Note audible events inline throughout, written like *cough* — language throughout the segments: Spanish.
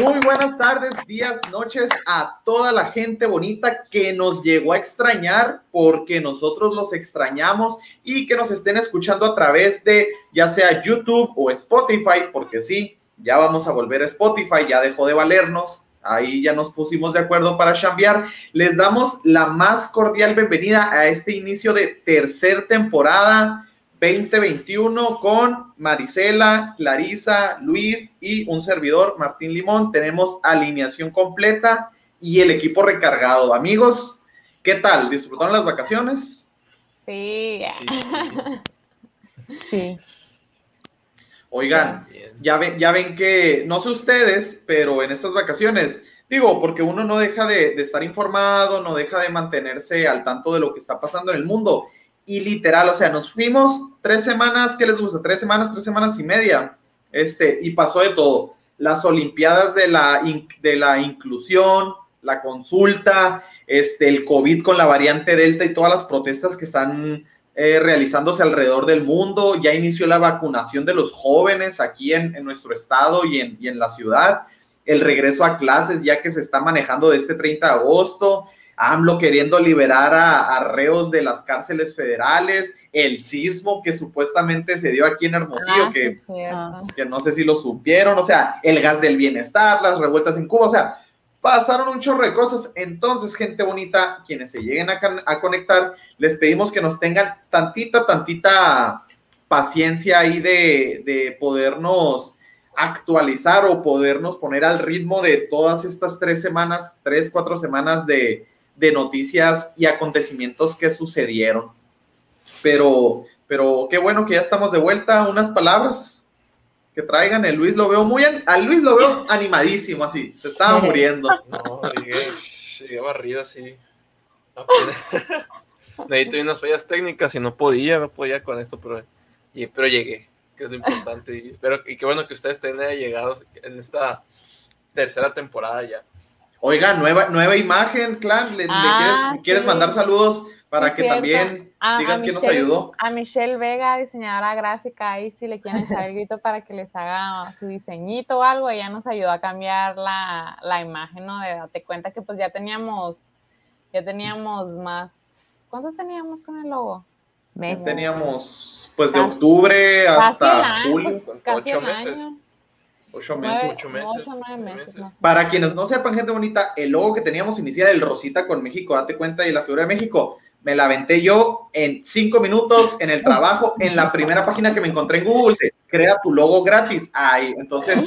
Muy buenas tardes, días, noches a toda la gente bonita que nos llegó a extrañar porque nosotros los extrañamos y que nos estén escuchando a través de ya sea YouTube o Spotify, porque sí, ya vamos a volver a Spotify, ya dejó de valernos, ahí ya nos pusimos de acuerdo para chambear. Les damos la más cordial bienvenida a este inicio de tercer temporada 2021 con Marisela, Clarisa, Luis y un servidor, Martín Limón. Tenemos alineación completa y el equipo recargado. Amigos, ¿qué tal? ¿Disfrutaron las vacaciones? Sí. Sí. *laughs* Oigan, ya ven, ya ven que, no sé ustedes, pero en estas vacaciones, digo, porque uno no deja de, de estar informado, no deja de mantenerse al tanto de lo que está pasando en el mundo y literal, o sea, nos fuimos tres semanas, ¿qué les gusta? Tres semanas, tres semanas y media, este, y pasó de todo. Las Olimpiadas de la, de la inclusión, la consulta, este, el COVID con la variante Delta y todas las protestas que están eh, realizándose alrededor del mundo. Ya inició la vacunación de los jóvenes aquí en, en nuestro estado y en, y en la ciudad. El regreso a clases ya que se está manejando de este 30 de agosto AMLO queriendo liberar a, reos de las cárceles federales, el sismo que supuestamente se dio aquí en Hermosillo, Ah, que, no sé si lo supieron, o sea, el gas del bienestar, las revueltas en Cuba, o sea, pasaron un chorro de cosas. Entonces, gente bonita, quienes se lleguen a, a conectar, les pedimos que nos tengan tantita, tantita paciencia ahí de, de podernos actualizar o podernos poner al ritmo de todas estas tres semanas, tres, cuatro semanas de, de noticias y acontecimientos que sucedieron. Pero, pero qué bueno que ya estamos de vuelta. Unas palabras que traigan. El Luis lo veo muy, al Luis lo veo animadísimo así. Se estaba *laughs* muriendo. No, llegué, llegué barrido así. Necesito unas fallas técnicas y no podía, no podía con esto, pero, y- pero llegué, que es lo importante. Y espero y qué bueno que ustedes tengan llegado en esta tercera temporada ya. Oiga, nueva, nueva imagen, Clan. ¿Le, Ah, quieres, quieres sí. mandar saludos para que cierto. también A- a digas quién nos Michelle- ayudó? A Michelle Vega, diseñadora gráfica, ahí si le quieren echar el grito para que les haga su diseñito o algo, ella nos ayudó a cambiar la, la imagen, ¿no? De date cuenta que pues ya teníamos, ya teníamos más, ¿cuánto teníamos con el logo? Meses. Teníamos pues de octubre hasta julio, pues, casi ocho meses. año. Ocho meses. ocho meses, ocho, nueve meses, Para quienes no sepan, gente bonita, el logo que teníamos inicial, el Rosita con México, date cuenta, y la figura de México, me la aventé yo en cinco minutos en el trabajo, en la primera página que me encontré en Google, de crea tu logo gratis. Ahí, entonces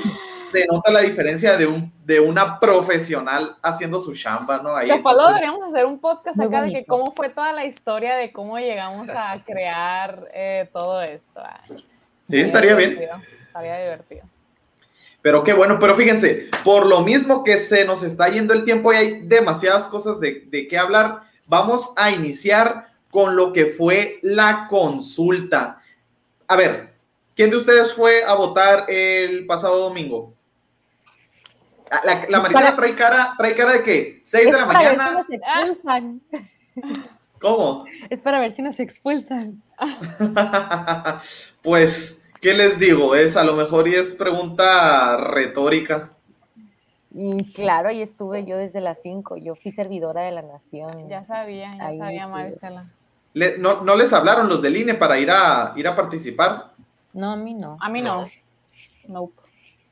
se nota la diferencia de, un, de una profesional haciendo su chamba, ¿no? Ahí, Después lo deberíamos hacer un podcast acá de que cómo fue toda la historia de cómo llegamos a crear eh, todo esto. sí, estaría bien. Divertido, Estaría divertido. Pero qué bueno, pero fíjense, por lo mismo que se nos está yendo el tiempo y hay demasiadas cosas de, de qué hablar, vamos a iniciar con lo que fue la consulta. A ver, ¿quién de ustedes fue a votar el pasado domingo? La, la, Marisela trae cara, trae cara de que 6 de la para ver si mañana. nos expulsan. ¿Cómo? Es para ver si nos expulsan. *laughs* pues, ¿qué les digo? Es a lo mejor y es pregunta retórica. Mm, Claro, ahí estuve yo desde las 5. Yo fui servidora de la nación. Ya sabía, ya Ahí sabía estuve. Marisela. Le- no, no les hablaron los del INE para ir a, ir a participar. No, a mí no. A mí no. Nope.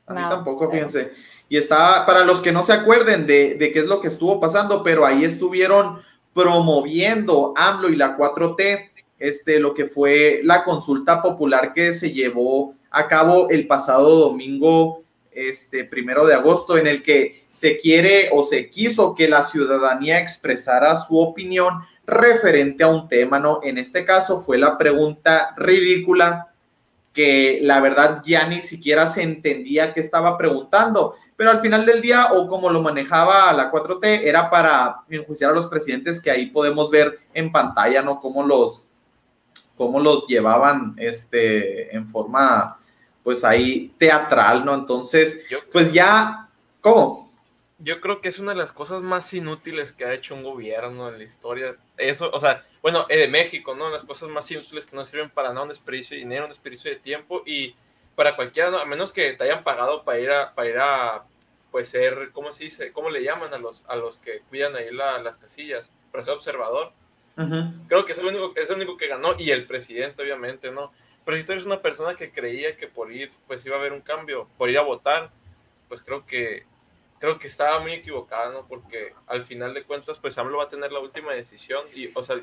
A mí tampoco, fíjense. Y estaba, para los que no se acuerden de, de qué es lo que estuvo pasando, pero ahí estuvieron promoviendo AMLO y la 4T, este, lo que fue la consulta popular que se llevó a cabo el pasado domingo, este, primero de agosto, en el que se quiere o se quiso que la ciudadanía expresara su opinión referente a un tema, ¿no? En este caso fue la pregunta ridícula que la verdad ya ni siquiera se entendía qué estaba preguntando, pero al final del día, o como lo manejaba la 4T, era para enjuiciar a los presidentes que ahí podemos ver en pantalla, ¿no? Cómo los, cómo los llevaban este, en forma, pues ahí teatral, ¿no? Entonces, Yo, pues ya, ¿cómo? yo creo que es una de las cosas más inútiles que ha hecho un gobierno en la historia. Eso, o sea, bueno, eh, de México, ¿no? Las cosas más inútiles que no sirven para nada, un desperdicio de dinero, un desperdicio de tiempo y para cualquiera, ¿no? a menos que te hayan pagado para ir a, para ir a, pues ser, ¿cómo se dice? ¿Cómo le llaman a los, a los que cuidan ahí las casillas? Para ser observador. Creo que es el, único, es el único que ganó y el presidente, obviamente, ¿no? Pero si tú eres una persona que creía que por ir, pues iba a haber un cambio, por ir a votar, pues creo que creo que estaba muy equivocada, ¿no? Porque al final de cuentas, pues AMLO va a tener la última decisión y, o sea,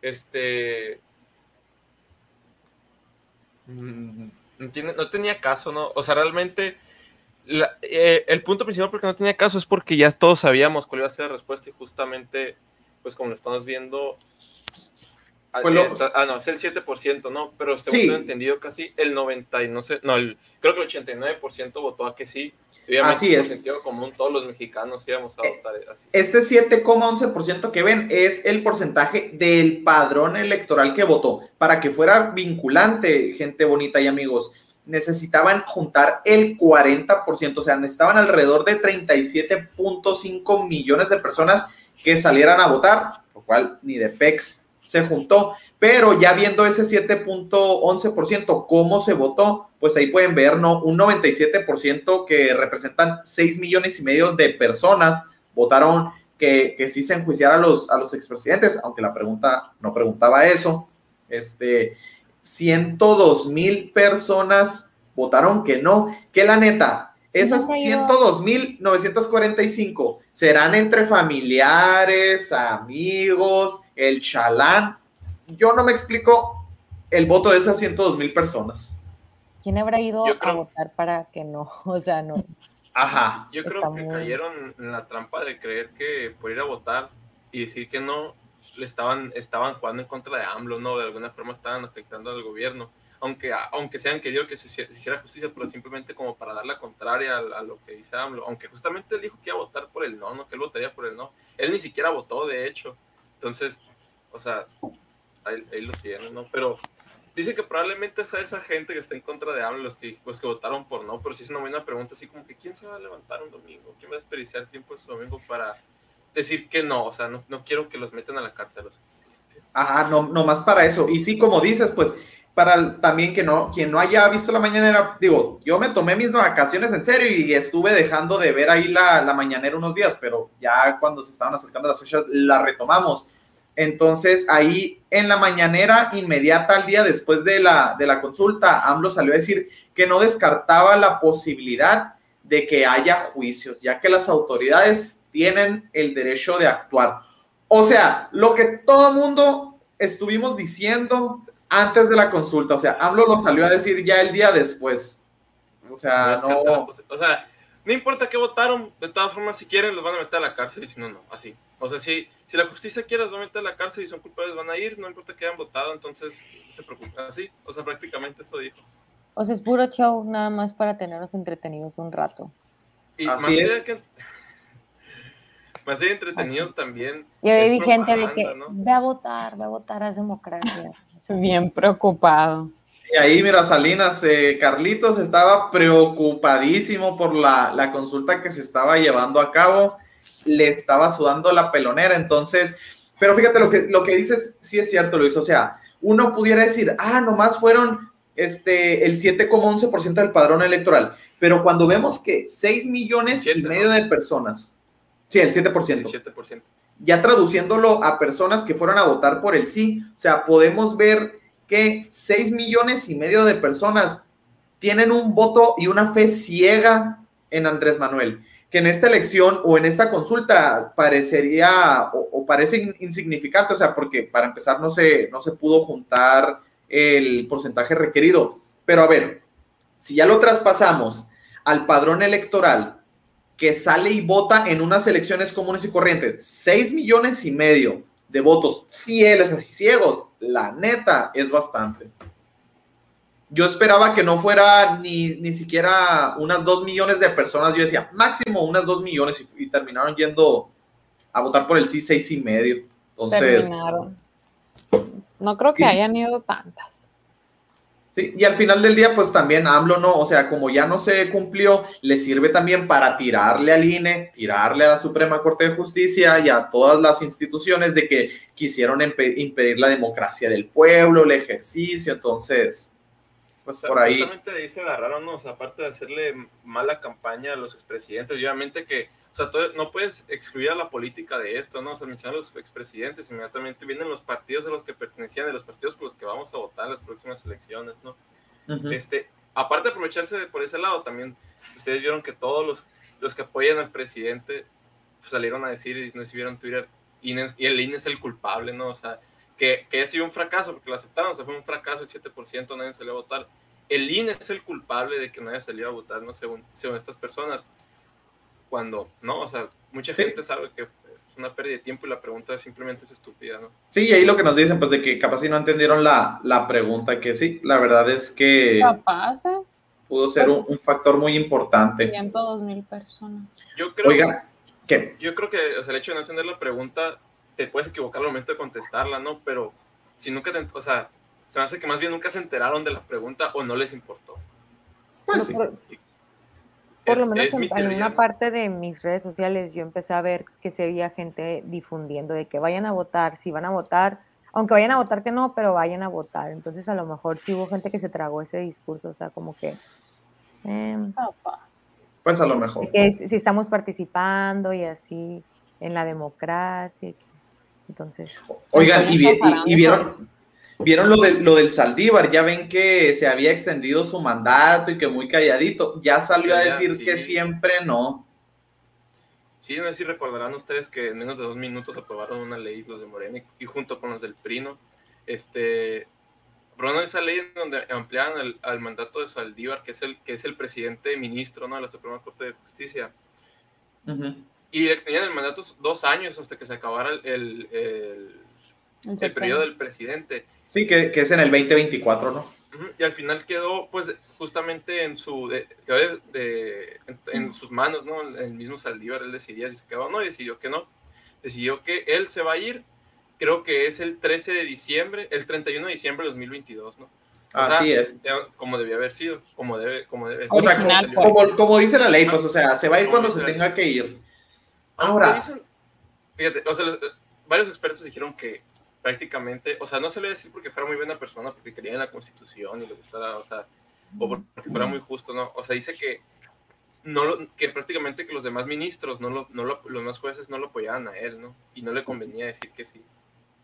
este... Mm, no, tenía caso, ¿no? O sea, realmente... Eh, el punto principal porque no tenía caso es porque ya todos sabíamos cuál iba a ser la respuesta y justamente, pues como lo estamos viendo, ah, ah no, es el 7%, ¿no? Pero usted sí. entendido casi el 90 y no sé, no, el, creo que el 89% votó a que sí así es. sentido común, todos los mexicanos íbamos a votar así. Este 7,11% que ven es el porcentaje del padrón electoral que votó. Para que fuera vinculante, gente bonita y amigos, necesitaban juntar el 40%, o sea, necesitaban alrededor de 37.5 millones de personas que salieran a votar, lo cual ni de PEX se juntó. Pero ya viendo ese 7.11%, cómo se votó, pues ahí pueden ver, ¿no? Un 97% que representan 6 millones y medio de personas votaron que, sí se enjuiciara a los, a los expresidentes, aunque la pregunta no preguntaba eso. Este, 102 mil personas votaron que no, que la neta, esas 102.945 serán entre familiares, amigos, el chalán. Yo no me explico el voto de esas 102 mil personas. ¿Quién habrá ido a votar para que no? *laughs* O sea, no. Ajá. Yo creo que cayeron en la trampa de creer que por ir a votar y decir que no, le estaban, estaban jugando en contra de AMLO, ¿no? De alguna forma estaban afectando al gobierno. Aunque, aunque se hayan querido que se, hiciera justicia, pero simplemente como para dar la contraria a, lo que dice AMLO. Aunque justamente él dijo que iba a votar por el no, ¿no? Que él votaría por el no. Él ni siquiera votó, de hecho. Entonces, o sea, ahí, ahí lo tienen, ¿no? Pero Dice que probablemente sea esa gente que está en contra de AMLO, los que, que votaron por no, pero sí es una buena pregunta, así como que ¿quién se va a levantar un domingo? ¿Quién va a desperdiciar tiempo ese domingo para decir que no? O sea, no, no quiero que los metan a la cárcel. Los Ajá, no, no más para eso. Y sí, como dices, pues para también que no, quien no haya visto la mañanera, digo, yo me tomé mis vacaciones en serio y estuve dejando de ver ahí la, la mañanera unos días, pero ya cuando se estaban acercando las fechas la retomamos. Entonces, ahí en la mañanera inmediata al día después de la, de la consulta, AMLO salió a decir que no descartaba la posibilidad de que haya juicios, ya que las autoridades tienen el derecho de actuar. O sea, lo que todo mundo estuvimos diciendo antes de la consulta, o sea, AMLO lo salió a decir ya el día después. O sea, no, o sea, no importa qué votaron, de todas formas, si quieren, los van a meter a la cárcel y si no, no, así. O sea, si, si la justicia quiere, los va a meter a la cárcel y son culpables, van a ir, no importa que hayan votado, entonces no se preocupen. Así, o sea, prácticamente eso dijo. O sea, es puro show, nada más para tenernos entretenidos un rato. Y así más es. Que, más allá entretenidos también. Yo vi gente de que ve a votar, ve a votar, es democracia. *laughs* Estoy bien preocupado. Y ahí, mira, Salinas, eh, Carlitos estaba preocupadísimo por la, la, consulta que se estaba llevando a cabo, le estaba sudando la pelonera, entonces, pero fíjate, lo que, lo que dices sí es cierto, Luis, o sea, uno pudiera decir, ah, nomás fueron este, el 7,11% del padrón electoral, pero cuando vemos que 6 millones y medio de personas, sí, el 7%, el 7%, ya traduciéndolo a personas que fueron a votar por el sí, o sea, podemos ver que 6 millones y medio de personas tienen un voto y una fe ciega en Andrés Manuel, que en esta elección o en esta consulta parecería o, parece insignificante, o sea, porque para empezar no se, no se pudo juntar el porcentaje requerido. Pero a ver, si ya lo traspasamos al padrón electoral que sale y vota en unas elecciones comunes y corrientes, 6 millones y medio de votos fieles, así ciegos, la neta es bastante. Yo esperaba que no fuera ni, ni siquiera unas dos millones de personas. Yo decía, máximo unas dos millones y, terminaron yendo a votar por el sí seis y medio. Entonces. Terminaron. No creo que hayan ido tantas. Sí, y al final del día, pues también AMLO no, o sea, como ya no se cumplió, le sirve también para tirarle al INE, tirarle a la Suprema Corte de Justicia y a todas las instituciones de que quisieron impedir la democracia del pueblo, el ejercicio, entonces, pues O sea, por ahí. Justamente ahí se agarraron, ¿no? O sea, aparte de hacerle mala campaña a los expresidentes, obviamente que, o sea, todo- no puedes excluir a la política de esto, ¿no? O sea, mencionar a los expresidentes, inmediatamente vienen los partidos a los que pertenecían, de los partidos por los que vamos a votar en las próximas elecciones, ¿no? Este, aparte de aprovecharse de por ese lado, también ustedes vieron que todos los, los que apoyan al presidente pues, salieron a decir, y no vieron Twitter, y el INE es el culpable, ¿no? O sea, que, que ha sido un fracaso, porque lo aceptaron, o sea, fue un fracaso el 7%, nadie salió a votar. El INE es el culpable de que nadie salió a votar, ¿no? Según, según estas personas. Cuando, ¿no? O sea, mucha Sí. gente sabe que es una pérdida de tiempo y la pregunta simplemente es estúpida, ¿no? Sí, y ahí lo que nos dicen, pues de que capaz si no entendieron la, la pregunta, que sí, la verdad es que Capaz, pudo ser un, un factor muy importante. 102 mil personas. Yo creo Oiga, ¿qué? yo creo que o sea, el hecho de no entender la pregunta, te puedes equivocar al momento de contestarla, ¿no? Pero si nunca te, o sea, se me hace que más bien nunca se enteraron de la pregunta o no les importó. Pues sí. Por, por lo menos en, una parte de mis redes sociales yo empecé a ver que se veía gente difundiendo de que vayan a votar, si van a votar, aunque vayan a votar que no, pero vayan a votar. Entonces a lo mejor sí hubo gente que se tragó ese discurso, o sea, como que... Capaz. Pues a lo mejor. que si si estamos participando y así en la democracia. Entonces, Oigan, y, y- y vieron, vieron lo, de, lo del Saldívar, ya ven que se había extendido su mandato y que muy calladito, ya salió a Sí, decir sí. que siempre no. Sí, no sé si recordarán ustedes que en menos de dos minutos aprobaron una ley los de Morena y, junto con los del PRINO, este, aprobaron esa ley en donde ampliaban el, al mandato de Saldívar, que es el que es el presidente ministro ¿no? de la Suprema Corte de Justicia. Y le extendían el mandato dos años hasta que se acabara el, el, el- el periodo del presidente. Sí, que, que es en el 2024, ¿no? Y al final quedó, pues, justamente en su de- quedó de- de- en, en sus manos, ¿no? El mismo Saldívar, él decidía si se quedaba o no, y decidió que no. Decidió que él se va a ir, creo que es el 13 de diciembre, el 31 de diciembre de 2022, ¿no? O sea, Así es. Como debía haber sido, como debe, como debe. O sea, como, pues. como, como dice la ley, pues, o sea, se va a ir cuando se tenga que ir. Ahora, dicen- fíjate, o sea, los- varios expertos dijeron que prácticamente, o sea, no se le decir porque fuera muy buena persona, porque creía en la constitución y le gustara, o sea, o por- porque fuera muy justo, ¿no? O sea, dice que no lo- que prácticamente que los demás ministros, no lo, no lo- los demás jueces no lo apoyaban a él, ¿no? Y no le convenía decir que sí.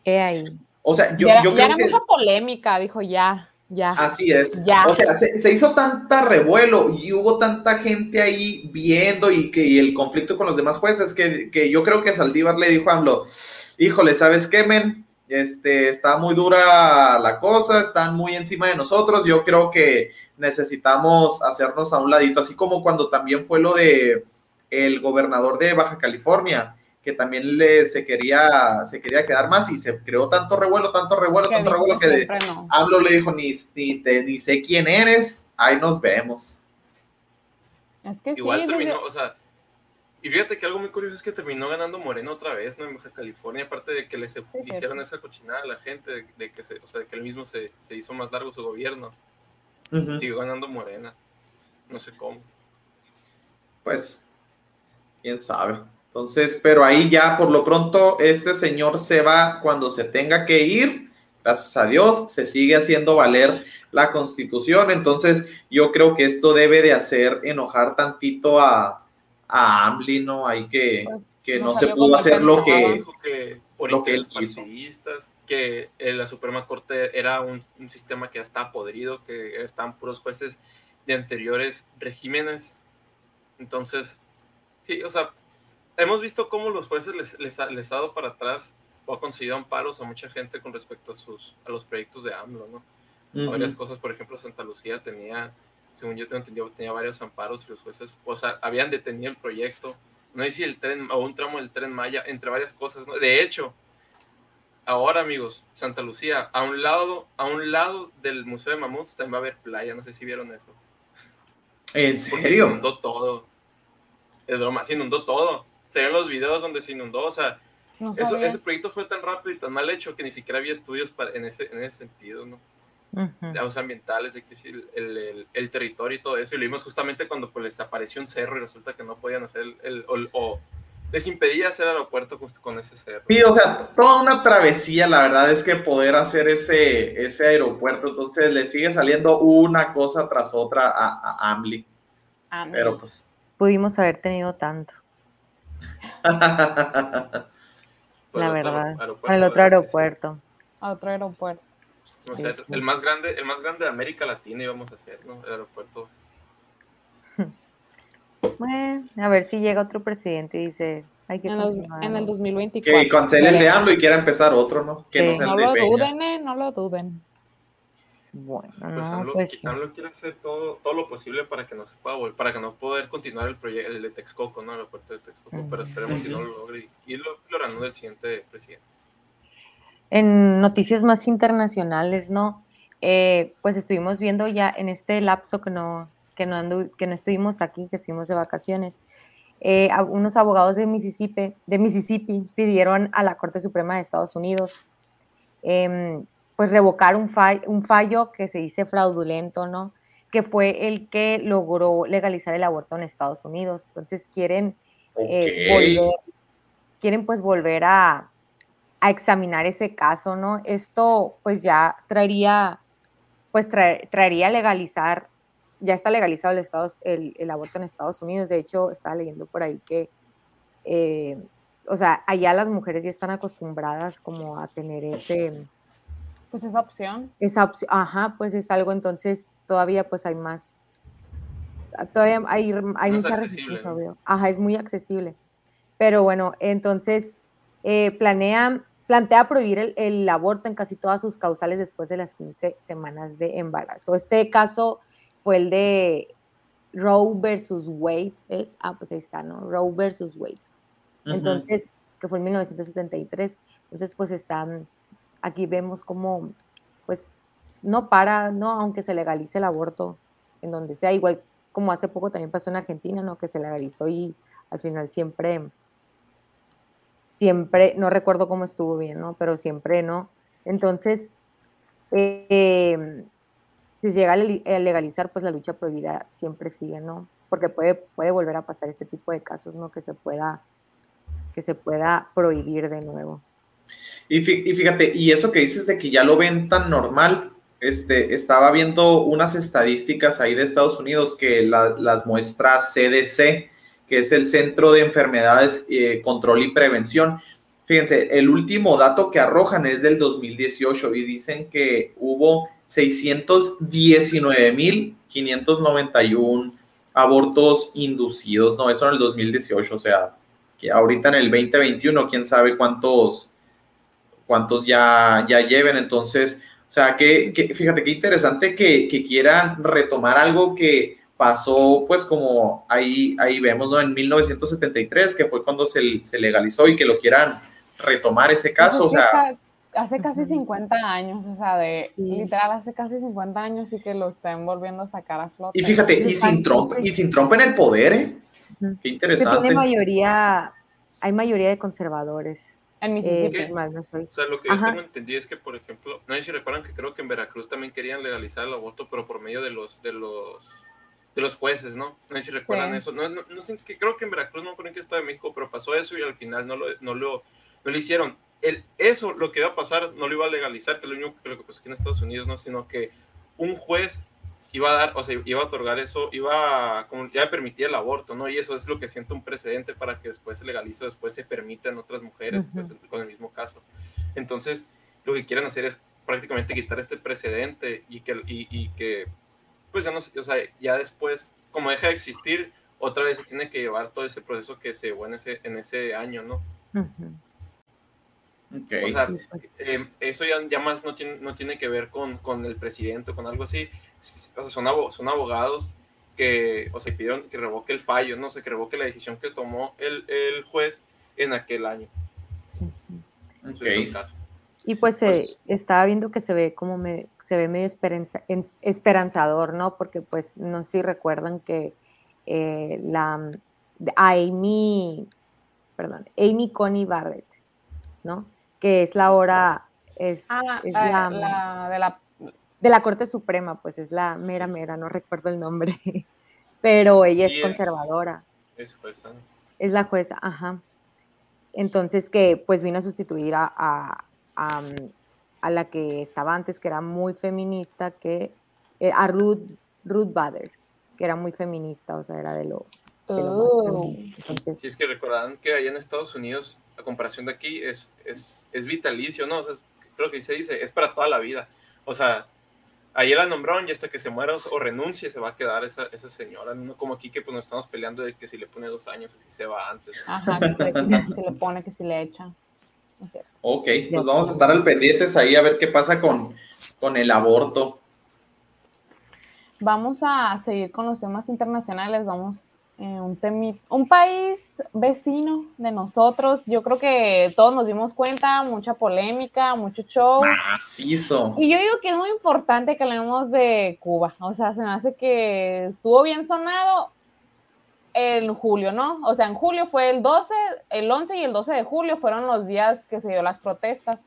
he ahí. o sea, yo, ya yo ya creo era que... mucha polémica, dijo ya, ya. Así es. Ya. O sea, se, se hizo tanta revuelo y hubo tanta gente ahí viendo y que y el conflicto con los demás jueces que, que yo creo que Saldívar le dijo a AMLO, híjole, ¿sabes qué, men? Este, está muy dura la cosa, están muy encima de nosotros, yo creo que necesitamos hacernos a un ladito, así como cuando también fue lo de el gobernador de Baja California, que también le, se, quería, se quería quedar más y se creó tanto revuelo, tanto revuelo, que tanto revuelo que siempre no. AMLO le dijo, ni, ni, te- ni sé quién eres, ahí nos vemos. Es que Igual sí, terminó, desde- o sea, y fíjate que algo muy curioso es que terminó ganando Moreno otra vez, ¿no? En Baja California, aparte de que le se- cierto. hicieron esa cochinada a la gente, de, de que se, o sea, de que él mismo se, se hizo más largo su gobierno. Ujú. Siguió ganando Morena. No sé cómo. Pues, quién sabe. Entonces, pero ahí ya por lo pronto este señor se va cuando se tenga que ir. Gracias a Dios se sigue haciendo valer la constitución. Entonces, yo creo que esto debe de hacer enojar tantito a, a AMLI, ¿no? Hay que, pues, que no se pudo hacer lo que- que por lo que él quiso. que la Suprema Corte era un, un sistema que ya estaba podrido, que estaban puros jueces de anteriores regímenes. Entonces, sí, o sea, hemos visto cómo los jueces les, les, ha, les ha dado para atrás o ha conseguido amparos a mucha gente con respecto a, sus, a los proyectos de AMLO, ¿no? Varias cosas. Por ejemplo, Santa Lucía tenía, según yo tengo entendido, tenía varios amparos y los jueces, o sea, habían detenido el proyecto. No sé si el tren o un tramo del tren Maya, entre varias cosas. ¿no? De hecho, ahora, amigos, Santa Lucía, a un lado, a un lado del Museo de Mamuts también va a haber playa. No sé si vieron eso. ¿En Porque se serio? inundó todo. Es broma, se inundó todo. Se ven los videos donde se inundó, o sea, No eso, ese proyecto fue tan rápido y tan mal hecho que ni siquiera había estudios para, en, ese, en ese sentido, ¿no? Ujú. los ambientales, de que sí, el, el, el territorio y todo eso. Y lo vimos justamente cuando pues, les apareció un cerro y resulta que no podían hacer el, el- o, o les impedía hacer aeropuerto justo con ese cerro. Sí, o sea, toda una travesía, la verdad es que poder hacer ese, ese aeropuerto, entonces le sigue saliendo una cosa tras otra a, a Amli. Pero pues. Pudimos haber tenido tanto. *laughs* la verdad. el otro aeropuerto. A otro aeropuerto. O sea, el más grande, el más grande de América Latina íbamos a hacer, ¿no? El aeropuerto *laughs* bueno, a ver si llega otro presidente y dice, hay que en, en el 2024. Que cancele el de AMLO y quiera empezar otro, ¿no? Que no, lo duden, eh, no lo duden. Bueno, pues no, AMLO, pues quiere hacer todo, todo lo posible para que no se pueda volver, para que no poder continuar el proyecto el de Texcoco, ¿no? El aeropuerto de Texcoco, pero esperemos que no lo logre y lo, lo reanude el siguiente presidente. En noticias más internacionales, ¿no? Eh, pues estuvimos viendo ya en este lapso que no, que no, que no estuvimos aquí, que estuvimos de vacaciones, eh, unos abogados de Mississippi, de Mississippi pidieron a la Corte Suprema de Estados Unidos em, pues revocar un, un fallo que se dice fraudulento, ¿no? Que fue el que logró legalizar el aborto en Estados Unidos. Entonces quieren eh, volver, quieren pues volver a, a, examinar ese caso, ¿no? Esto pues ya traería, pues traería legalizar ya está legalizado el, Estados, el, el, aborto en Estados Unidos. De hecho, estaba leyendo por ahí que, eh, o sea, allá las mujeres ya están acostumbradas como a tener ese... Pues esa opción. Esa opción, ajá, pues es algo, entonces todavía pues hay más, todavía hay, hay mucha resistencia, Ajá, es muy accesible. Pero bueno, entonces eh, planea, plantea prohibir el, el, aborto en casi todas sus causales después de las 15 semanas de embarazo. Este caso fue el de Roe versus Wade, es, ah, pues ahí está, ¿no? Roe versus Wade. Entonces, que fue en 1973. Entonces, pues está, aquí vemos como, pues, no para, ¿no? Aunque se legalice el aborto en donde sea, igual como hace poco también pasó en Argentina, ¿no? Que se legalizó y al final siempre, siempre, no recuerdo cómo estuvo bien, ¿no? Pero siempre, ¿no? Entonces, eh, si se llega a legalizar, pues la lucha prohibida siempre sigue, ¿no? Porque puede, puede volver a pasar este tipo de casos, ¿no? Que se pueda, que se pueda prohibir de nuevo. Y fíjate, y eso que dices de que ya lo ven tan normal, este, estaba viendo unas estadísticas ahí de Estados Unidos que las muestra CDC, que es el Centro de Enfermedades, eh, Control y Prevención. Fíjense, el último dato que arrojan es del 2018 y dicen que hubo 619.591 abortos inducidos, no, eso en el 2018, o sea, que ahorita en el 2021, quién sabe cuántos, cuántos ya, ya lleven, entonces, o sea, que, fíjate qué interesante que, quieran retomar algo que pasó, pues como ahí, ahí vemos, ¿no? En 1973, que fue cuando se, se legalizó y que lo quieran retomar ese caso, o sea hace casi 50 años, o sea, de literal hace casi 50 años y que lo estén volviendo a sacar a flote. Y fíjate, y sin Trump, y sin Trump en el poder, ¿eh? Qué interesante. tiene mayoría, hay mayoría de conservadores. En Mississippi. Eh, no soy. O sea, lo que yo tengo entendido es que, por ejemplo, no sé si recuerdan que creo que en Veracruz también querían legalizar el aborto, pero por medio de los, de los, de los jueces, ¿no? No sé si recuerdan eso. No, no, sé, que creo que en Veracruz, no creo que Estado de México, pero pasó eso y al final no lo, no lo, no lo hicieron el, eso lo que iba a pasar no lo iba a legalizar, que es lo único que, lo que pasó aquí en Estados Unidos, ¿no? sino que un juez iba a dar, o sea, iba a otorgar eso, iba a, como, ya permitir el aborto, ¿no? Y eso es lo que siente un precedente para que después se legalice, después se permita en otras mujeres, pues, con el mismo caso. Entonces, lo que quieren hacer es prácticamente quitar este precedente y que, y, que pues ya no o sea, ya después, como deja de existir, otra vez se tiene que llevar todo ese proceso que se llevó en ese, en ese año, ¿no? O sea, em, eso ya, ya, más no tiene, no tiene que ver con, con el presidente o con algo así. O sea, son, son abogados que, o sea, pidieron que revoque el fallo, no sé, que revoque la decisión que tomó el, el juez en aquel año. Okay. Y pues, pues, estaba viendo que se ve como me, se ve medio esperanza, esperanzador, ¿no? Porque pues no sé si recuerdan que eh, la Amy, perdón, Amy Coney Barrett, ¿no? que es la hora, es, ah, es la, de la... De la Corte Suprema, pues es la mera mera, no recuerdo el nombre, *laughs* pero ella es conservadora. Es jueza. Es la jueza, ajá. Entonces que pues vino a sustituir a, a, a, a la que estaba antes, que era muy feminista, que eh, a Ruth, Ruth Bader, que era muy feminista, o sea, era de lo, de lo Oh. Entonces, Si es que recordarán que allá en Estados Unidos, a comparación de aquí, es, es, es vitalicio, ¿no? O sea, es- creo que se dice, es para toda la vida. O sea, ahí la nombraron y hasta que se muera o renuncie se va a quedar esa, esa señora. No como aquí que pues nos estamos peleando de que si le pone dos años o si se va antes. Ajá, que se, que se le pone, que se le echa. Ok, pues vamos a estar al pendientes ahí a ver qué pasa con, con el aborto. Vamos a seguir con los temas internacionales. Vamos eh, un temi- un país vecino de nosotros. Yo creo que todos nos dimos cuenta, mucha polémica, mucho show. Macizo. Y yo digo que es muy importante que hablemos de Cuba. O sea, se me hace que estuvo bien sonado en julio, ¿no? O sea, en julio fue el 12, el 11 y el 12 de julio fueron los días que se dio las protestas.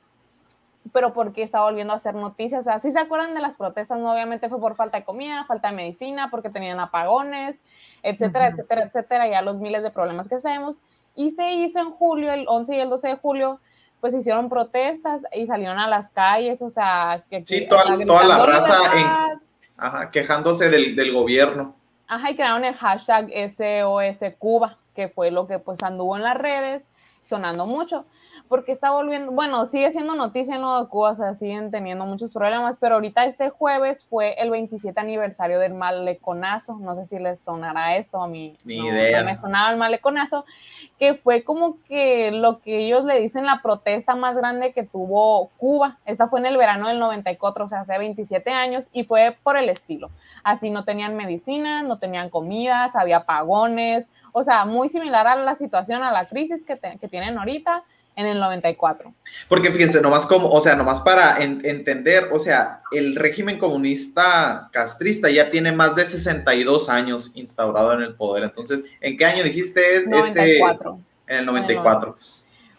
Pero porque está volviendo a hacer noticias. O sea, si se acuerdan de las protestas, no obviamente fue por falta de comida, falta de medicina, porque tenían apagones, etcétera, etcétera, etcétera, ya los miles de problemas que sabemos. Y se hizo en julio, el 11 y el 12 de julio, pues hicieron protestas y salieron a las calles, o sea, que, Sí, toda- la raza en- libertad. Ajá, quejándose del, del gobierno. Ajá, y crearon el hashtag SOS Cuba, que fue lo que pues anduvo en las redes, sonando mucho, porque está volviendo, bueno, sigue siendo noticia no de Cuba, o sea, siguen teniendo muchos problemas, pero ahorita este jueves fue el 27 aniversario del maleconazo, no sé si les sonará esto, a mí Ni no, idea. no me sonaba el maleconazo, que fue como que lo que ellos le dicen la protesta más grande que tuvo Cuba, esta fue en el verano del 94, o sea, hace 27 años, y fue por el estilo. Así no tenían medicinas, no tenían comidas, había apagones, o sea, muy similar a la situación, a la crisis que, te- que tienen ahorita en el 94. Porque fíjense, nomás como, o sea, nomás para en- entender, o sea, el régimen comunista castrista ya tiene más de 62 años instaurado en el poder. Entonces, ¿en qué año dijiste es- ese? 94. En el 94.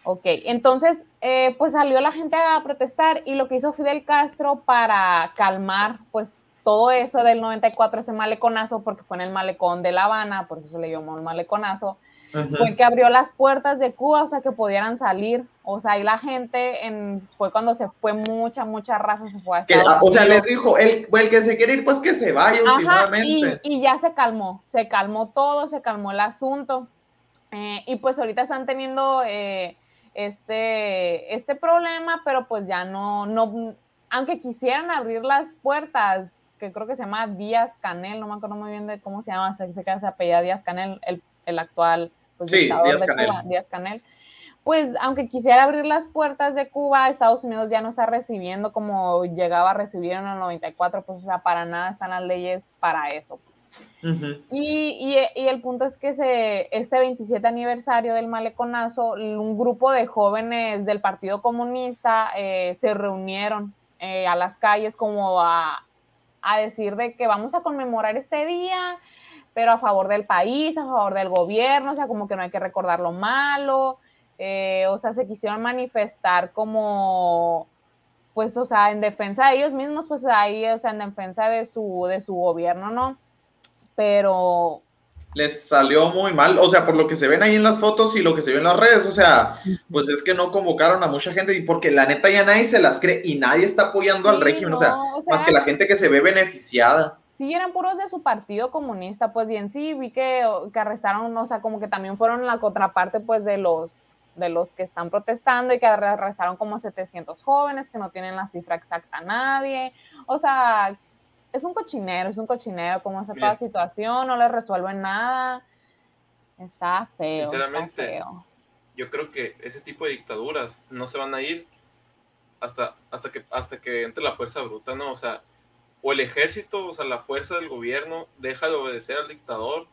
Ok, entonces, eh, pues salió la gente a protestar y lo que hizo Fidel Castro para calmar, pues, todo eso del 94, ese maleconazo, porque fue en el malecón de La Habana, por eso se le llamó el maleconazo, Ujú. fue que abrió las puertas de Cuba, o sea, que pudieran salir. O sea, y la gente, en, fue cuando se fue mucha, mucha raza, se fue a Que, o sea, les dijo, el, el que se quiere ir, pues que se vaya Ajá, y, últimamente. y ya se calmó, se calmó todo, se calmó el asunto. Eh, y pues ahorita están teniendo eh, este, este problema, pero pues ya no, no, aunque quisieran abrir las puertas, que creo que se llama Díaz Canel, no me acuerdo muy bien de cómo se llama, sé que se apellida Díaz Canel, el, el actual pues, Sí, dictador Díaz de Canel. Cuba, Díaz Canel. Pues aunque quisiera abrir las puertas de Cuba, Estados Unidos ya no está recibiendo como llegaba a recibir en el 94, pues o sea, para nada están las leyes para eso. pues. Y- y el punto es que se, este 27 aniversario del maleconazo, un grupo de jóvenes del Partido Comunista eh, se reunieron eh, a las calles como a, a decir de que vamos a conmemorar este día, pero a favor del país, a favor del gobierno, o sea, como que no hay que recordar lo malo, eh, o sea, se quisieron manifestar como, pues, o sea, en defensa de ellos mismos, pues ahí, o sea, en defensa de su, de su gobierno, ¿no? Pero Les salió muy mal, o sea, por lo que se ven ahí en las fotos y lo que se ve en las redes, o sea, pues es que no convocaron a mucha gente y porque la neta ya nadie se las cree y nadie está apoyando al régimen, o, sea, más que la gente que se ve beneficiada. Sí eran puros de su partido comunista, pues y en sí vi que, que arrestaron, o sea, como que también fueron la contraparte, pues, de los de los que están protestando y que arre- arrestaron como 700 jóvenes que no tienen la cifra exacta nadie, o sea, es un cochinero, es un cochinero, como está toda situación, no le resuelven nada, está feo, Sinceramente, está feo. Yo creo que ese tipo de dictaduras no se van a ir hasta, hasta, que, hasta que entre la fuerza bruta, ¿no? O sea, o el ejército, o sea, la fuerza del gobierno deja de obedecer al dictador,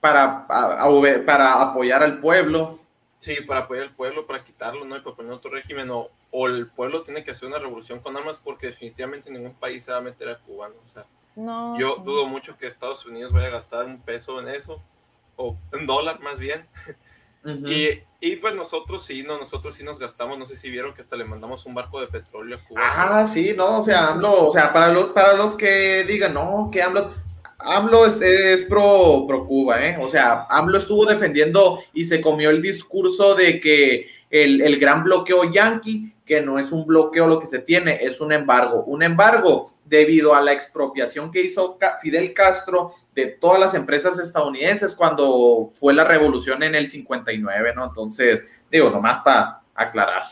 Para, a- a obe- para apoyar al pueblo. sí, para apoyar al pueblo, para quitarlo, ¿no? Y para poner otro régimen, o, o el pueblo tiene que hacer una revolución con armas porque definitivamente ningún país se va a meter a Cuba, ¿no? O sea, No, yo dudo mucho que Estados Unidos vaya a gastar un peso en eso, o un dólar más bien. *laughs* Y, y pues nosotros sí, no, nosotros sí nos gastamos, no sé si vieron que hasta le mandamos un barco de petróleo a Cuba. Ah, sí, no, o sea, AMLO, o sea, para los, para los que digan, no, que AMLO, AMLO es, pro, pro, Cuba, ¿eh? O sea, AMLO estuvo defendiendo y se comió el discurso de que el, el gran bloqueo yanqui, que no es un bloqueo lo que se tiene, es un embargo. Un embargo debido a la expropiación que hizo Fidel Castro de todas las empresas estadounidenses cuando fue la revolución en el 59, ¿no? Entonces, digo, nomás para aclarar.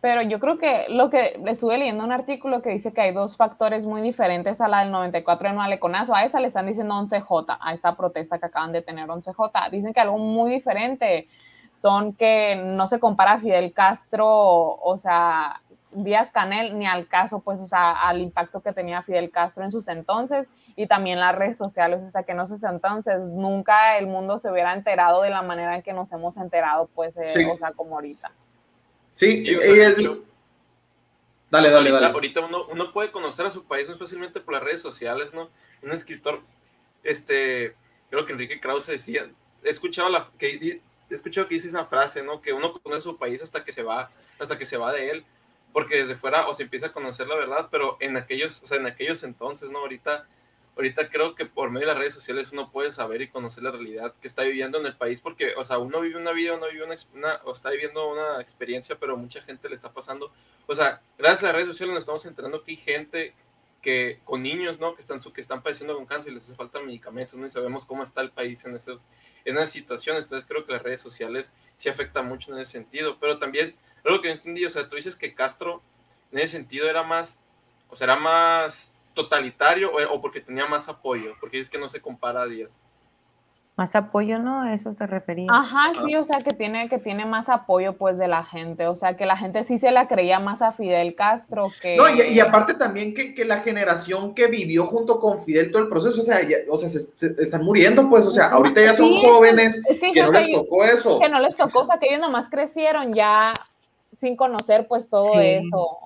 Pero yo creo que lo que estuve leyendo un artículo que dice que hay dos factores muy diferentes a la del 94 de no Aleconazo. A esa le están diciendo 11J, a esta protesta que acaban de tener 11J. Dicen que algo muy diferente son que no se compara a Fidel Castro, o sea, Díaz Canel, ni al caso, pues, o sea, al impacto que tenía Fidel Castro en sus entonces y también las redes sociales, o sea, que en esos entonces nunca el mundo se hubiera enterado de la manera en que nos hemos enterado, pues, eh, o sea, como ahorita. Sí, dale, dale, dale. Ahorita uno, uno, puede conocer a su país muy fácilmente por las redes sociales, ¿no? Un escritor, este, creo que Enrique Krause decía, he escuchado, la, que, he escuchado que dice esa frase, ¿no? Que uno conoce su país hasta que se va, hasta que se va de él, porque desde fuera o se empieza a conocer la verdad, pero en aquellos, o sea, en aquellos entonces, ¿no? Ahorita ahorita creo que por medio de las redes sociales uno puede saber y conocer la realidad que está viviendo en el país, porque, o sea, uno vive una vida, uno vive una, o está viviendo una experiencia, pero mucha gente le está pasando. O sea, gracias a las redes sociales nos estamos enterando que hay gente que con niños, ¿no? Que están, que están padeciendo con cáncer y les hace falta medicamentos, ¿no? Y sabemos cómo está el país en, esos, en esas situaciones. Entonces creo que las redes sociales sí afectan mucho en ese sentido. Pero también, algo que entendí, o sea, tú dices que Castro en ese sentido era más, o sea, era más totalitario o, porque tenía más apoyo? Porque dices que no se compara a Díaz. Más apoyo, ¿no? eso te refería. Ajá, sí, o sea, que tiene, que tiene más apoyo, pues, de la gente. O sea, que la gente sí se la creía más a Fidel Castro que... No, y, aparte también que, que, la generación que vivió junto con Fidel todo el proceso, o sea, o sea se, están muriendo, pues, o sea, ahorita ya son jóvenes que, no les tocó eso. Que no les tocó, o sea, que ellos nomás crecieron ya sin conocer pues todo eso.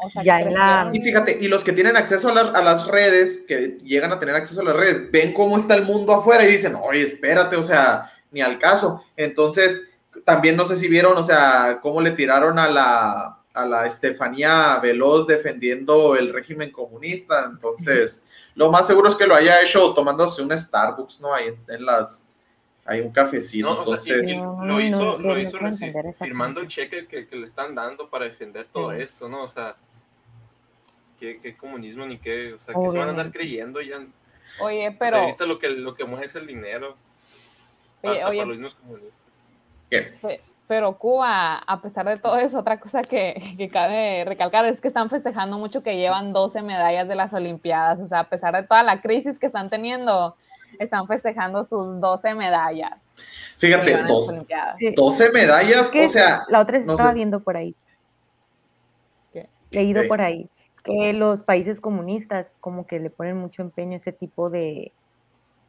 Y fíjate, y los que tienen acceso a, las redes, que llegan a tener acceso a las redes, ven cómo está el mundo afuera y dicen, oye, espérate, o sea, ni al caso. Entonces, también no sé si vieron, o sea, cómo le tiraron a la, a la Estefanía Veloz defendiendo el régimen comunista. Entonces, lo más seguro es que lo haya hecho tomándose un Starbucks, ¿no? Ahí en las hay un cafecito. No, entonces, lo hizo, lo hizo firmando el cheque que, que, le están dando para defender todo esto, ¿no? O sea, ¿qué, comunismo ni qué? O sea, que se van a andar creyendo ya. Oye, pero. ahorita lo que, lo que mueve es el dinero. Oye, hasta oye, para los mismos comunistas. ¿Qué? Pero Cuba, a pesar de todo eso, otra cosa que, que, cabe recalcar es que están festejando mucho que llevan 12 medallas de las Olimpiadas. O sea, a pesar de toda la crisis que están teniendo, están festejando sus 12 medallas. Fíjate, 12, medallas, o sea... La otra se estaba viendo por ahí. Leído por ahí, que los países comunistas como que le ponen mucho empeño a ese tipo de,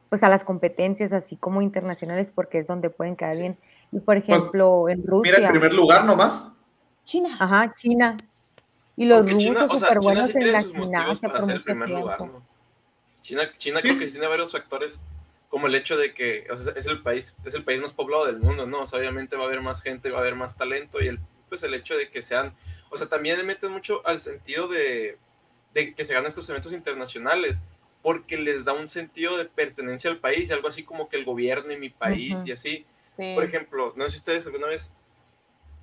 pues a las competencias así como internacionales porque es donde pueden quedar bien. Y por pues, ejemplo, en Rusia... Mira, el primer lugar nomás. China. Ajá, China. Y los rusos súper buenos en la gimnasia por mucho tiempo. China, China creo que tiene varios factores, como el hecho de que es el país, es el país más poblado del mundo, ¿no? O sea, obviamente va a haber más gente, va a haber más talento y el, pues el hecho de que sean, o sea, también le meten mucho al sentido de, de que se ganen estos eventos internacionales, porque les da un sentido de pertenencia al país, algo así como que el gobierno y mi país y así. Por ejemplo, no sé si ustedes alguna vez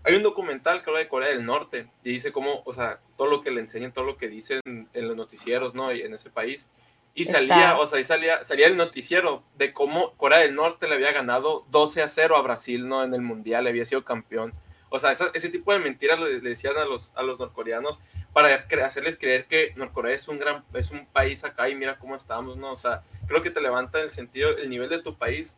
hay un documental que habla de Corea del Norte y dice cómo, o sea, todo lo que le enseñan, todo lo que dicen en los noticieros, ¿no? Y en ese país. Y salía, o sea, y salía, salía el noticiero de cómo Corea del Norte le había ganado 12 a 0 a Brasil, ¿no? En el Mundial, había sido campeón. O sea, ese tipo de mentiras le, decían a los, a los norcoreanos para hacerles creer que Norcorea es un gran, es un país acá y mira cómo estamos, ¿no? O sea, creo que te levanta el sentido, el nivel de tu país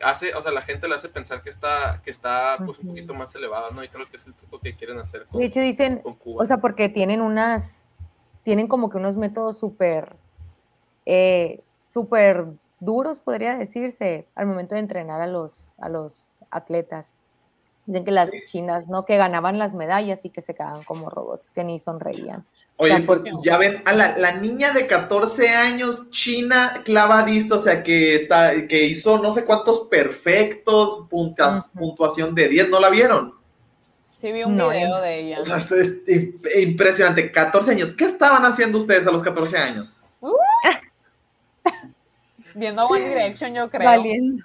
hace, o sea, la gente le hace pensar que está, que está pues un poquito más elevado, ¿no? Y creo que es el truco que quieren hacer con, De hecho dicen, o sea, porque tienen unas, tienen como que unos métodos súper eh, súper duros, podría decirse, al momento de entrenar a los, a los atletas. Dicen que las chinas, ¿no? Que ganaban las medallas y que se quedaban como robots, que ni sonreían. Oye, pues ya ven, a la, niña de 14 años, china clavadista, o sea, que, está, que hizo no sé cuántos perfectos, puntas, puntuación de 10, ¿no la vieron? Sí, vi un video de ella. O sea, es impresionante, 14 años. ¿Qué estaban haciendo ustedes a los 14 años? Viendo One Direction, yo creo. Valiendo.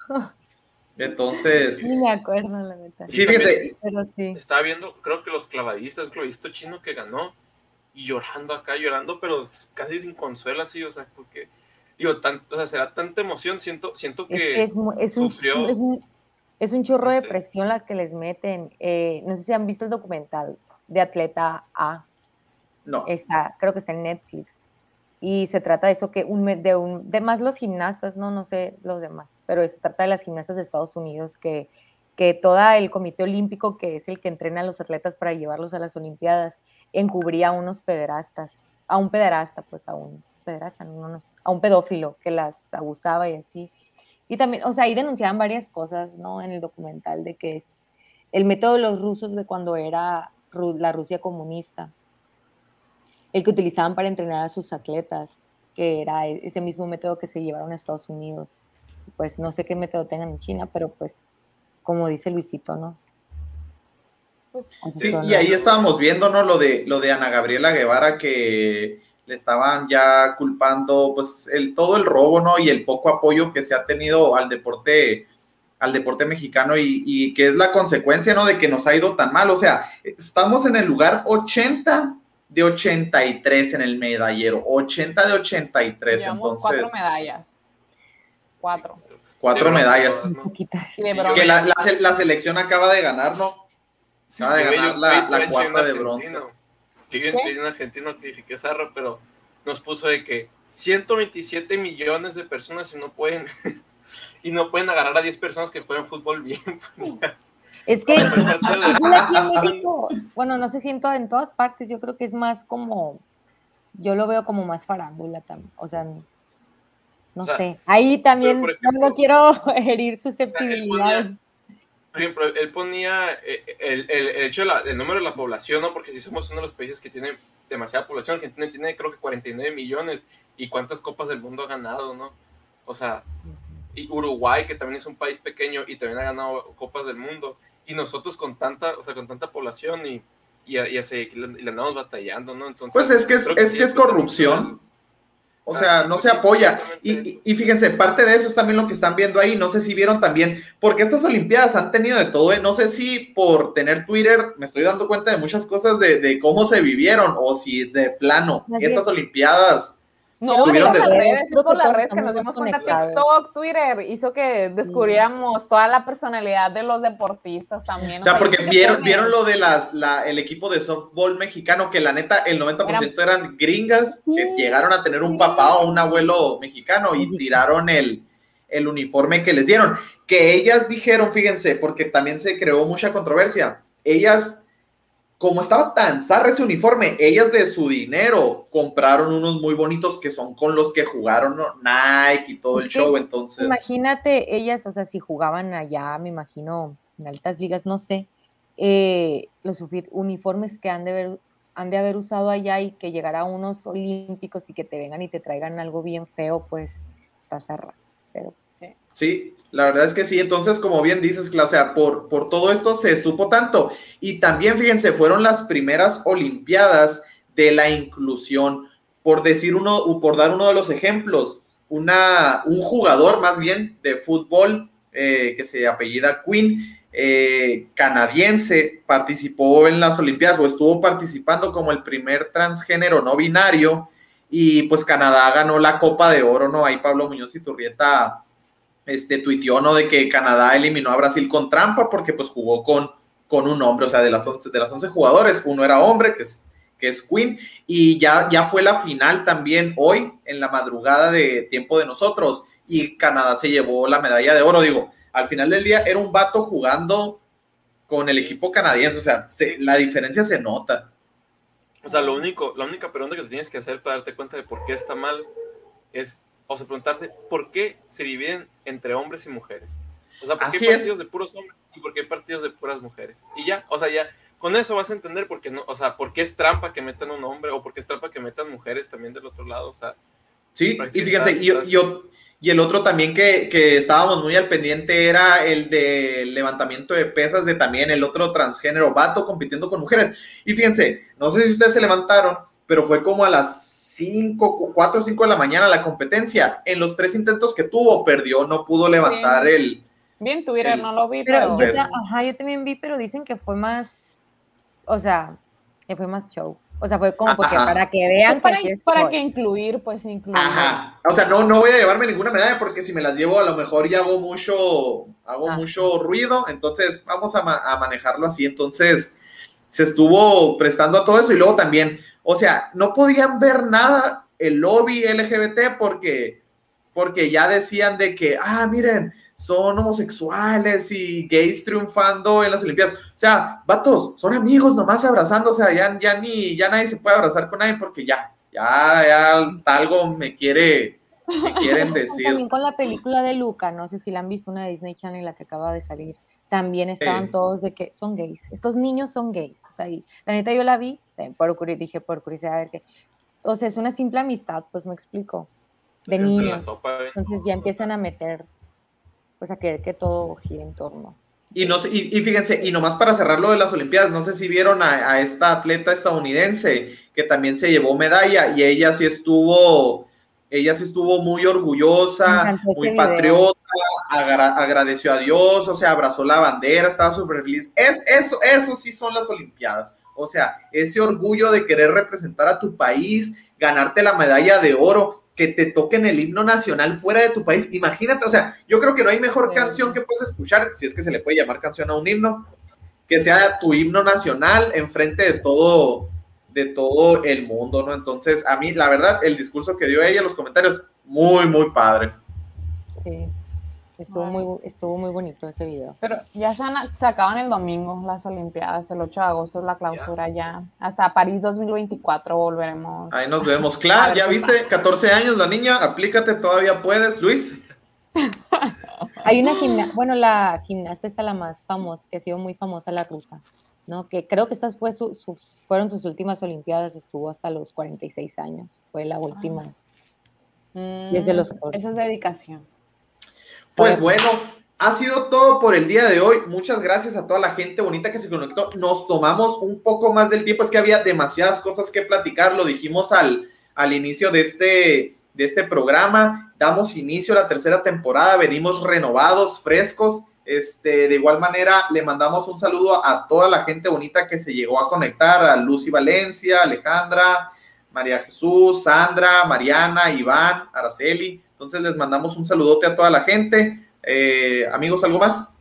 Entonces, Ni me acuerdo, la neta. sí, fíjate, Pero sí. Estaba viendo, creo que los clavadistas, el clavadista chino que ganó, y llorando acá, llorando, pero casi sin consuelo, así, o sea, porque, digo, tanto, o sea, será tanta emoción, siento, siento Es, que es, es un, sufrió. es, un, es un chorro No de presión la que les meten. Eh, no sé si han visto el documental de Atleta A. no. Está, creo que está en Netflix. Y se trata de eso que un, de un, más los gimnastas, no, no sé los demás, pero se trata de las gimnastas de Estados Unidos que, que todo el comité olímpico, que es el que entrena a los atletas para llevarlos a las Olimpiadas, encubría a unos pederastas, a un pederasta, pues a un pederasta, no, a un pedófilo que las abusaba y así. Y también, o sea, ahí denunciaban varias cosas, ¿no? En el documental de que es el método de los rusos de cuando era la Rusia comunista, el que utilizaban para entrenar a sus atletas, que era e- ese mismo método que se llevaron a Estados Unidos. Pues no sé qué método tengan en China, pero pues, como dice Luisito, ¿no? Esos Sí, y ahí estábamos viendo, ¿no? Lo de, lo de Ana Gabriela Guevara, que le estaban ya culpando, pues, el, todo el robo, ¿no? Y el poco apoyo que se ha tenido al deporte, al deporte mexicano y, y que es la consecuencia, ¿no? De que nos ha ido tan mal. O sea, estamos en el lugar 80 de 83 en el medallero, 80 de 83, Llevamos entonces, cuatro medallas. Cuatro. cuatro de medallas. bronce. Que la, la la selección acaba de ganar, ¿no? Acaba de ganar la- la cuarta de bronce. Que yo ¿Qué? entré un argentino que dije que es zarra, pero nos puso de que 127 millones de personas y no pueden *laughs* y no pueden agarrar a 10 personas que juegan fútbol bien. *laughs* Es que *laughs* aquí en México, bueno, no sé si en, to- en todas partes, yo creo que es más como, yo lo veo como más farándula también, o sea, no O sea, sé, ahí también no- ejemplo, no quiero *laughs* herir ponía- Por ejemplo, él ponía eh, el, el- el hecho del número de la población, ¿no? Porque si somos uno de los países que tiene demasiada población, Argentina tiene creo que 49 millones y cuántas copas del mundo ha ganado, ¿no? O sea, y Uruguay, que también es un país pequeño y también ha ganado copas del mundo, y nosotros con tanta, o sea, con tanta población y, y, y así, y le, y le andamos batallando, ¿no? Entonces, Pues es que es, creo es sí que es corrupción. O Ah, sea, sí, no pues se sí, apoya. Y, y- y fíjense, parte de eso es también lo que están viendo ahí. No sé si vieron también, porque estas Olimpiadas han tenido de todo. ¿eh? No sé si por tener Twitter me estoy dando cuenta de muchas cosas de, de cómo se vivieron o si de plano estas Olimpiadas. No, por las de- redes, creo por que las redes que nos dimos cuenta. TikTok, Twitter, hizo que descubriéramos toda la personalidad de los deportistas también. O sea, porque ¿qué vieron, vieron lo de las, la, el equipo de softball mexicano, que la neta, el 90% eran gringas que llegaron a tener un papá o un abuelo mexicano y Sí. tiraron el, el uniforme que les dieron. Que ellas dijeron, fíjense, porque también se creó mucha controversia, ellas, como estaba tan zarra ese uniforme, ellas de su dinero compraron unos muy bonitos que son con los que jugaron ¿no? Nike y todo el show, entonces... Imagínate ellas, o sea, si jugaban allá, me imagino, en altas ligas, no sé, eh, los uniformes que han de, haber, han de haber usado allá y que llegara a unos olímpicos y que te vengan y te traigan algo bien feo, pues está zarra. Pero Sí. La verdad es que sí. Entonces, como bien dices, o sea, por, por todo esto se supo tanto. Y también, fíjense, fueron las primeras Olimpiadas de la inclusión. Por decir uno, por dar uno de los ejemplos, una, un jugador más bien de fútbol eh, que se apellida Quinn, eh, canadiense, participó en las Olimpiadas o estuvo participando como el primer transgénero no binario. Y pues Canadá ganó la Copa de Oro, ¿no? Ahí Pablo Muñoz y Turrieta este, tuiteó, ¿no? De que Canadá eliminó a Brasil con trampa porque pues jugó con, con un hombre, o sea, de las 11, de las 11 jugadores, uno era hombre, que es, que es Queen, y ya, ya fue la final también hoy, en la madrugada de tiempo de nosotros, y Canadá se llevó la medalla de oro, digo, al final del día era un vato jugando con el equipo canadiense, o sea, se- la diferencia se nota. O sea, lo único, la única pregunta que te tienes que hacer para darte cuenta de por qué está mal es, o sea, preguntarte por qué se dividen entre hombres y mujeres. O sea, por qué Así hay es. partidos de puros hombres y por qué hay partidos de puras mujeres. Y ya, o sea, ya, con eso vas a entender por qué no, o sea, por qué es trampa que metan un hombre o por qué es trampa que metan mujeres también del otro lado. O sea, Sí, y fíjense, estás- y, estás- y o- y el otro también que, que estábamos muy al pendiente era el de levantamiento de pesas de también el otro transgénero, vato compitiendo con mujeres. Y fíjense, no sé si ustedes se levantaron, pero fue como a las 5, 4 o 5 de la mañana la competencia. En los tres intentos que tuvo, perdió, no pudo levantar el... Bien, Twitter, el- no lo vi, Pero pero... yo, ajá, yo también vi, pero dicen que fue más, o sea, que fue más show. O sea, fue como porque Ajá. para que vean que para, aquí para que incluir, pues incluir. Ajá. O sea, no, no voy a llevarme ninguna medalla porque si me las llevo a lo mejor ya hago mucho, hago Ah. mucho ruido. Entonces vamos a, ma- a manejarlo así. Entonces se estuvo prestando a todo eso y luego también, o sea, no podían ver nada el lobby LGBT porque, porque ya decían de que, ah, miren, son homosexuales y gays triunfando en las Olimpiadas. O sea, vatos, son amigos nomás abrazando, o sea, ya, ya ni, ya nadie se puede abrazar con nadie porque ya, ya, ya algo me quiere, me quieren *laughs* decir. También con la película de Luca, no sé si la han visto, una de Disney Channel, la que acaba de salir, también estaban Sí. todos de que son gays, estos niños son gays, o sea, y la neta yo la vi, eh, por dije por curiosidad, a ver qué, o sea, es una simple amistad, pues me explico, de niños, sopa, güey. entonces ya empiezan a meter, pues a querer que todo gire en torno. Y, no, y, y fíjense, y nomás para cerrar lo de las Olimpiadas, no sé si vieron a, a esta atleta estadounidense que también se llevó medalla y ella sí estuvo, ella sí estuvo muy orgullosa, muy patriota, agra- agradeció a Dios, o sea, abrazó la bandera, estaba súper feliz. Es, eso, eso sí son las Olimpiadas. O sea, ese orgullo de querer representar a tu país, ganarte la medalla de oro, que te toquen el himno nacional fuera de tu país. Imagínate, o sea, yo creo que no hay mejor Sí. canción que puedes escuchar, si es que se le puede llamar canción a un himno, que sea tu himno nacional enfrente de todo, de todo el mundo, ¿no? Entonces, a mí, la verdad, el discurso que dio ella, los comentarios, muy, muy padres. Sí, estuvo, muy, estuvo muy bonito ese video. Pero ya se, han- se acaban el domingo las Olimpiadas, el 8 de agosto es la clausura ya. Hasta París 2024 volveremos. Ahí nos vemos. Claro, ya viste, 14 años la niña, aplícate, todavía puedes, Luis. *laughs* Hay una gimnasta, bueno, la gimnasta está la más famosa, que ha sido muy famosa, la rusa, ¿no? Que creo que estas fue su- sus, fueron sus últimas Olimpiadas, estuvo hasta los 46 años, fue la última. Mm, desde los 14. Esa es dedicación. Pues Bueno. ha sido todo por el día de hoy. Muchas gracias a toda la gente bonita que se conectó. Nos tomamos un poco más del tiempo, es que había demasiadas cosas que platicar, lo dijimos al, al inicio de este, de este programa. Damos inicio a la tercera temporada, venimos renovados, frescos. Este, de igual manera, le mandamos un saludo a toda la gente bonita que se llegó a conectar, a Lucy Valencia, Alejandra, María Jesús, Sandra, Mariana, Iván, Araceli. Entonces les mandamos un saludote a toda la gente. Eh, amigos, ¿algo más?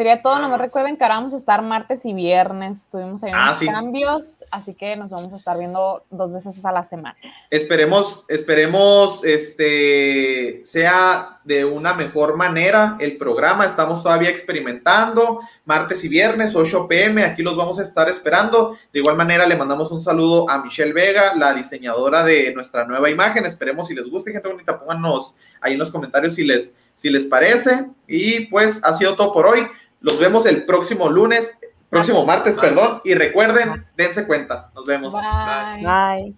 Sería todo, no me recuerden que ahora vamos a estar martes y viernes. Tuvimos ahí Ah, unos sí. cambios, así que nos vamos a estar viendo dos veces a la semana. Esperemos, esperemos, este, sea de una mejor manera el programa. Estamos todavía experimentando. Martes y viernes, 8 pm, aquí los vamos a estar esperando. De igual manera, le mandamos un saludo a Michelle Vega, la diseñadora de nuestra nueva imagen. Esperemos si les gusta, gente bonita, pónganos ahí en los comentarios si les, si les parece. Y pues ha sido todo por hoy. Los vemos el próximo lunes, próximo martes, perdón. Y recuerden, dense cuenta. Nos vemos. Bye. Bye.